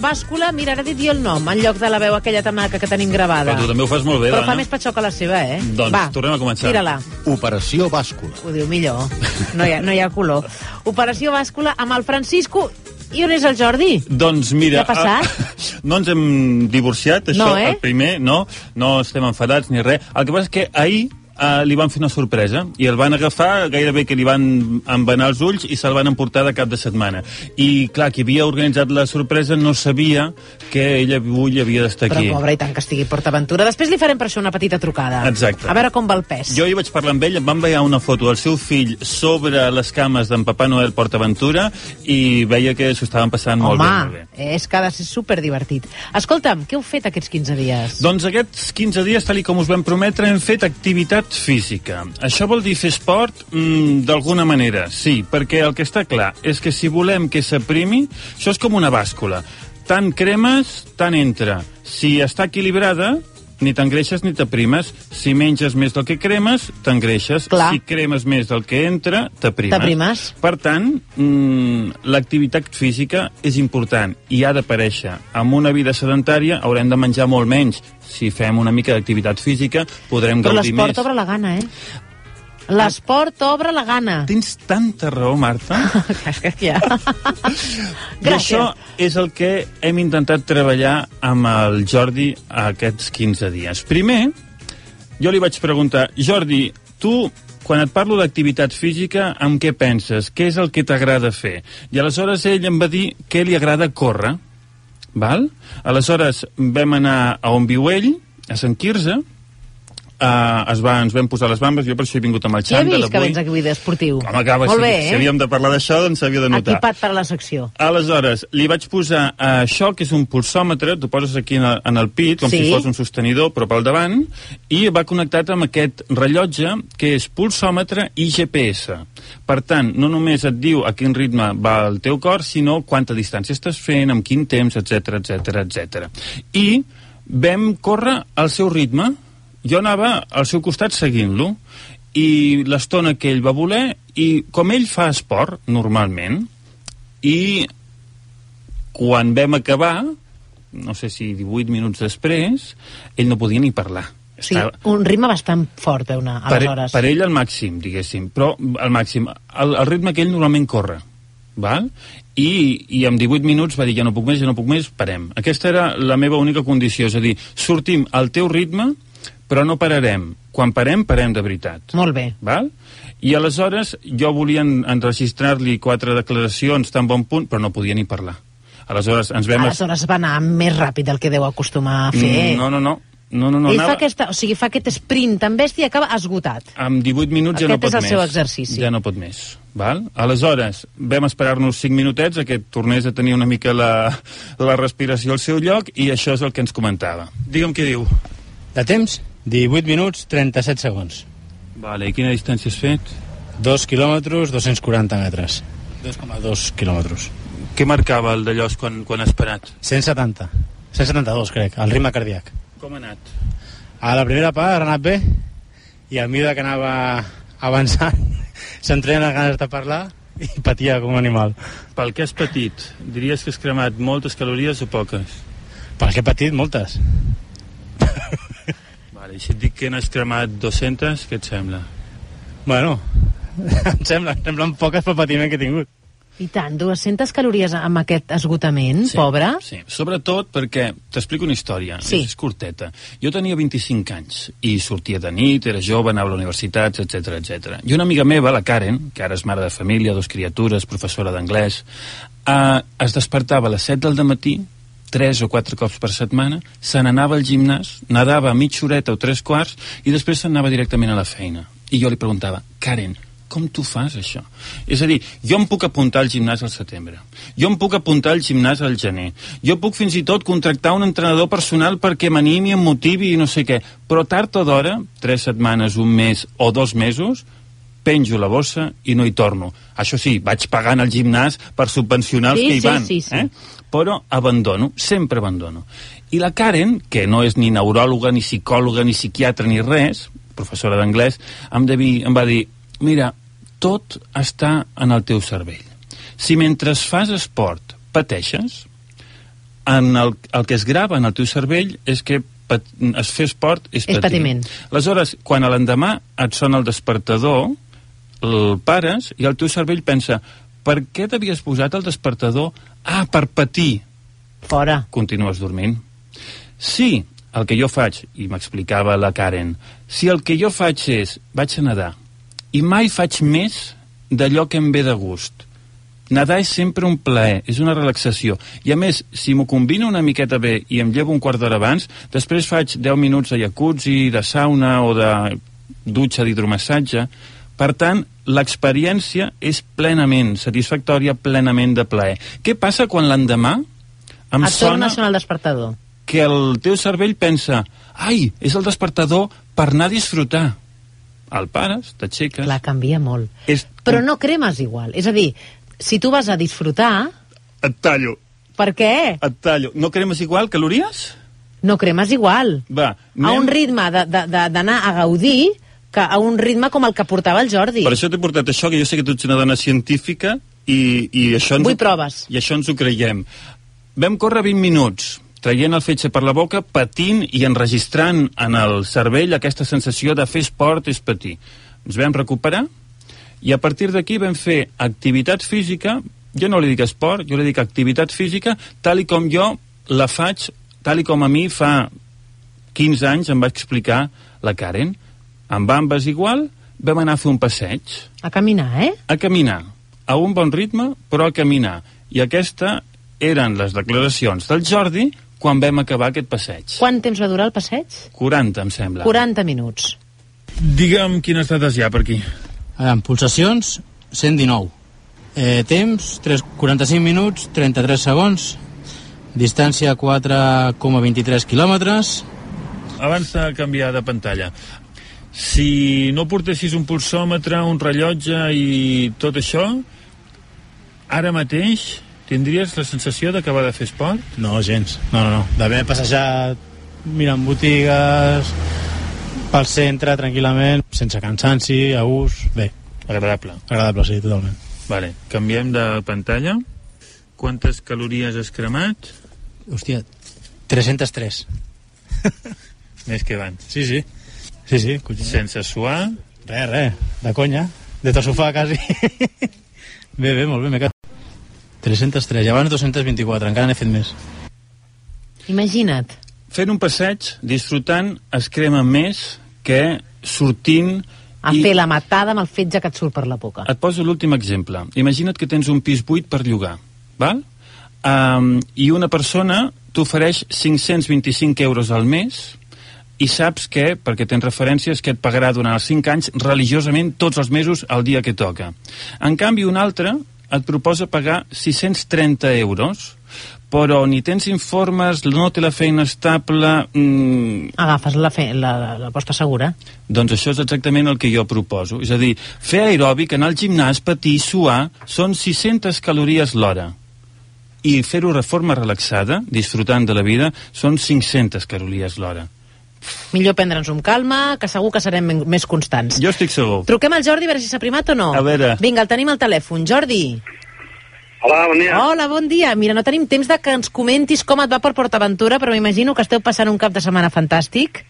Bàscula, mira, ara he dit jo el nom, en lloc de la veu aquella tan maca que tenim gravada. Però tu també ho fas molt bé, Però fa més patxó que la seva, eh? Doncs Va, tornem a començar. Tira-la. Operació Bàscula. Ho diu millor. No hi ha, no hi ha color. Operació Bàscula amb el Francisco. I on és el Jordi? Doncs mira... Què ha passat? ah, no ens hem divorciat, això, No, eh? el primer, no, no estem enfadats ni res. El que passa és que ahir eh, li van fer una sorpresa i el van agafar gairebé que li van envenar els ulls i se'l van emportar de cap de setmana. I clar, qui havia organitzat la sorpresa no sabia que ella avui havia d'estar Però aquí. pobre, i tant que estigui PortAventura. Després li farem per això una petita trucada. Exacte. A veure com va el pes. Jo hi vaig parlar amb ell, em va enviar una foto del seu fill sobre les cames d'en Papà Noel PortAventura i veia que s'ho estaven passant bé, molt bé. Home, és que ha de ser superdivertit. Escolta'm, què heu fet aquests 15 dies? Doncs aquests 15 dies, tal i com us vam prometre, hem fet activitat física. Això vol dir fer esport mm, d'alguna manera, sí, perquè el que està clar és que si volem que s'aprimi, això és com una bàscula. Tant cremes, tant entra. Si està equilibrada, ni t'engreixes ni t'aprimes. Si menges més del que cremes, t'engreixes. Si cremes més del que entra, t'aprimes. Per tant, mm, l'activitat física és important i ha d'aparèixer. Amb una vida sedentària haurem de menjar molt menys. Si fem una mica d'activitat física, podrem Però gaudir l'esport més. obre la gana, eh? L'esport obre la gana. Tens tanta raó, Marta. Ja... I això és el que hem intentat treballar amb el Jordi aquests 15 dies. Primer, jo li vaig preguntar, Jordi, tu quan et parlo d'activitat física, amb què penses? Què és el que t'agrada fer? I aleshores ell em va dir que li agrada córrer. Val? Aleshores vam anar a on viu ell, a Sant Quirze, uh, es va, ens vam posar les bambes, jo per això he vingut amb el Ja he xandall vist que avui. vens aquí d'esportiu. Home, Molt si, bé, si eh? havíem de parlar d'això, doncs s'havia de notar. Equipat per a la secció. Aleshores, li vaig posar uh, això, que és un pulsòmetre, tu poses aquí en el, en el pit, com Sí. si fos un sostenidor, però pel davant, i va connectat amb aquest rellotge, que és pulsòmetre i GPS. Per tant, no només et diu a quin ritme va el teu cor, sinó quanta distància estàs fent, amb quin temps, etc etc etc. I vam córrer al seu ritme, jo anava al seu costat seguint-lo, i l'estona que ell va voler, i com ell fa esport, normalment, i quan vam acabar, no sé si 18 minuts després, ell no podia ni parlar. Sigui, un ritme bastant fort, eh, una, per, aleshores. per ell al màxim, diguéssim, però al màxim, el, el ritme que ell normalment corre, val? I, i en 18 minuts va dir, ja no puc més, ja no puc més, parem. Aquesta era la meva única condició, és a dir, sortim al teu ritme, però no pararem. Quan parem, parem de veritat. Molt bé. Val? I aleshores jo volia en- enregistrar-li quatre declaracions tan bon punt, però no podia ni parlar. Aleshores ens vam... Aleshores va anar més ràpid del que deu acostumar a fer. Mm, No, no, no. No, no, no, Ell anava... fa, aquesta, o sigui, fa aquest sprint tan bèstia i acaba esgotat. Amb 18 minuts ja no Aquest pot és el més. seu exercici. Ja no pot més. Val? Aleshores, vam esperar-nos 5 minutets a que tornés a tenir una mica la, la respiració al seu lloc i això és el que ens comentava. Digue'm què diu. De temps, 18 minuts, 37 segons. Vale, i quina distància has fet? 2 quilòmetres, 240 metres. 2,2 quilòmetres. Què marcava el d'allòs quan, quan has parat? 170. 172, crec, el ritme cardíac. Com ha anat? A la primera part ha anat bé i a mesura que anava avançant se'm treien les ganes de parlar i patia com un animal. Pel que has patit, diries que has cremat moltes calories o poques? Pel que he patit, moltes. Vale, i si et dic que n'has cremat 200, què et sembla? Bueno, em sembla, em semblen poques pel patiment que he tingut. I tant, 200 calories amb aquest esgotament, sí, pobre. Sí, sobretot perquè t'explico una història, Sí. és, és curteta. Jo tenia 25 anys i sortia de nit, era jove, anava a la universitat, etc etc. I una amiga meva, la Karen, que ara és mare de família, dos criatures, professora d'anglès, eh, es despertava a les 7 del matí tres o quatre cops per setmana, se n'anava al gimnàs, nadava mitja horeta o tres quarts i després se'n anava directament a la feina. I jo li preguntava, Karen, com tu fas això? És a dir, jo em puc apuntar al gimnàs al setembre, jo em puc apuntar al gimnàs al gener, jo puc fins i tot contractar un entrenador personal perquè m'animi, em motivi i no sé què, però tard o d'hora, tres setmanes, un mes o dos mesos, penjo la bossa i no hi torno. Això sí, vaig pagant al gimnàs per subvencionar els Sí, que hi sí, van. sí, sí. Eh? Però abandono, sempre abandono. I la Karen, que no és ni neuròloga, ni psicòloga, ni psiquiatra, ni res, professora d'anglès, em, devi, em va dir, mira, tot està en el teu cervell. Si mentre fas esport pateixes, en el, el que es grava en el teu cervell és que pat, es fer esport és, És patiment. Aleshores, quan a l'endemà et sona el despertador, el pares i el teu cervell pensa per què t'havies posat el despertador? Ah, per patir. Fora. Continues dormint. Si el que jo faig, i m'explicava la Karen, si el que jo faig és, vaig a nedar, i mai faig més d'allò que em ve de gust. Nedar és sempre un plaer, és una relaxació. I a més, si m'ho combino una miqueta bé i em llevo un quart d'hora abans, després faig 10 minuts de jacuzzi, de sauna o de dutxa d'hidromassatge. Per tant, l'experiència és plenament satisfactòria, plenament de plaer. Què passa quan l'endemà em Et sona a sonar el despertador. que el teu cervell pensa ai, és el despertador per anar a disfrutar. El pares, t'aixeques... Clar, canvia molt. És... Però no cremes igual. És a dir, si tu vas a disfrutar, Et tallo, per què? et tallo. No cremes igual calories? No cremes igual. Va, A un ritme d'anar a gaudir que a un ritme com el que portava el Jordi. Per això t'he portat això, que jo sé que tu ets una dona científica i, i això ens... Vull proves. I això ens ho creiem. Vam córrer 20 minuts, traient el fetge per la boca, patint i enregistrant en el cervell aquesta sensació de fer esport és patir. Ens vam recuperar i a partir d'aquí vam fer activitat física, jo no li dic esport, jo li dic activitat física, tal i com jo la faig, tal i com a mi fa 15 anys em va explicar la Karen. Amb ambes igual, vam anar a fer un passeig A caminar, eh? a caminar, a un bon ritme, però a caminar. I aquesta eren les declaracions del Jordi quan vam acabar aquest passeig. Quant temps va durar el passeig? 40, em sembla. 40 minuts. Digue'm quines dades hi ha per aquí. Amb pulsacions, 119. Eh, temps, 3, 45 minuts, 33 segons. Distància, 4,23 quilòmetres. Abans de canviar de pantalla, si no portessis un pulsòmetre, un rellotge i tot això, ara mateix tindries la sensació d'acabar de fer esport? No, gens. No, no, no. D'haver passejat mirant botigues, pel centre, tranquil·lament, sense cansanci, a gust... Bé, Agradable. agradable, sí, totalment. Vale, canviem de pantalla. Quantes calories has cremat? Hòstia, 303. Més que abans. Sí, sí. Sí, sí, collons. Sense suar, Res, res, de conya. De tot sofà, quasi. bé, bé, molt bé, m'he quedat. 303, i abans 224, encara n'he fet més. Imagina't. fent un passeig, disfrutant, es crema més que sortint A i fer la matada amb el fetge que et surt per la boca. et poso l'últim exemple. Imagina't que tens un pis buit per llogar, val? Um, i una persona t'ofereix 525 euros al mes i saps que, perquè tens referències, que et pagarà durant els 5 anys religiosament tots els mesos el dia que toca. En canvi, un altre et proposa pagar 630 euros, però ni tens informes, no té la feina estable... Mm, Agafes la, fe, la, la, la posta segura. doncs això és exactament el que jo proposo. És a dir, fer aeròbic, anar al gimnàs, patir, suar, són 600 calories l'hora. I fer-ho de forma relaxada, disfrutant de la vida, són 500 calories l'hora. Millor prendre'ns amb calma, que segur que serem més constants. Jo estic segur. Truquem al Jordi a veure si s'ha primat o no. A veure. Vinga, el tenim al telèfon. Jordi. Hola, bon dia. Hola, bon dia. Mira, no tenim temps de que ens comentis com et va per PortAventura, però m'imagino que esteu passant un cap de setmana fantàstic.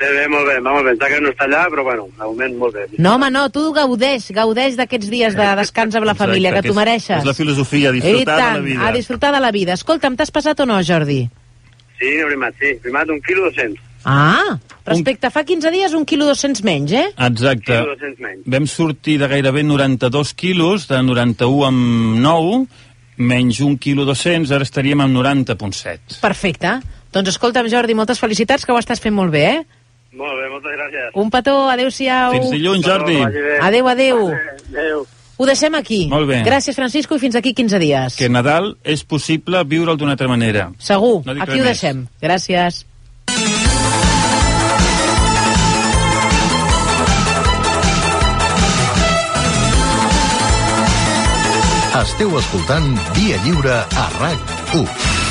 Bé, bé, molt bé, va molt bé. Està que no està allà, però bueno, de moment molt bé. No, home, no, tu gaudeix, gaudeix d'aquests dies de descans amb la família, Exacte, que t'ho mereixes. És la filosofia, disfrutar de tant, la vida. a disfrutar de la vida. Escolta'm, t'has passat o no, Jordi? Sí, he primat, sí. Primat un quilo 200. Ah, respecte a fa 15 dies, un quilo 200 menys, eh? Exacte. Quilo 200 menys. Vam sortir de gairebé 92 quilos, de 91 amb 9, menys un quilo 200, ara estaríem amb 90,7. Perfecte. Doncs escolta'm, Jordi, moltes felicitats, que ho estàs fent molt bé, eh? Molt bé, moltes gràcies. Un petó, adeu-siau. Fins dilluns, Jordi. Adeu, adeu. Adéu. Ho deixem aquí. Molt bé. Gràcies, Francisco, i fins aquí 15 dies. Que Nadal és possible viure'l d'una altra manera. Segur. No aquí ho més. deixem. Gràcies. Esteu escoltant Via Lliure a RAC 1.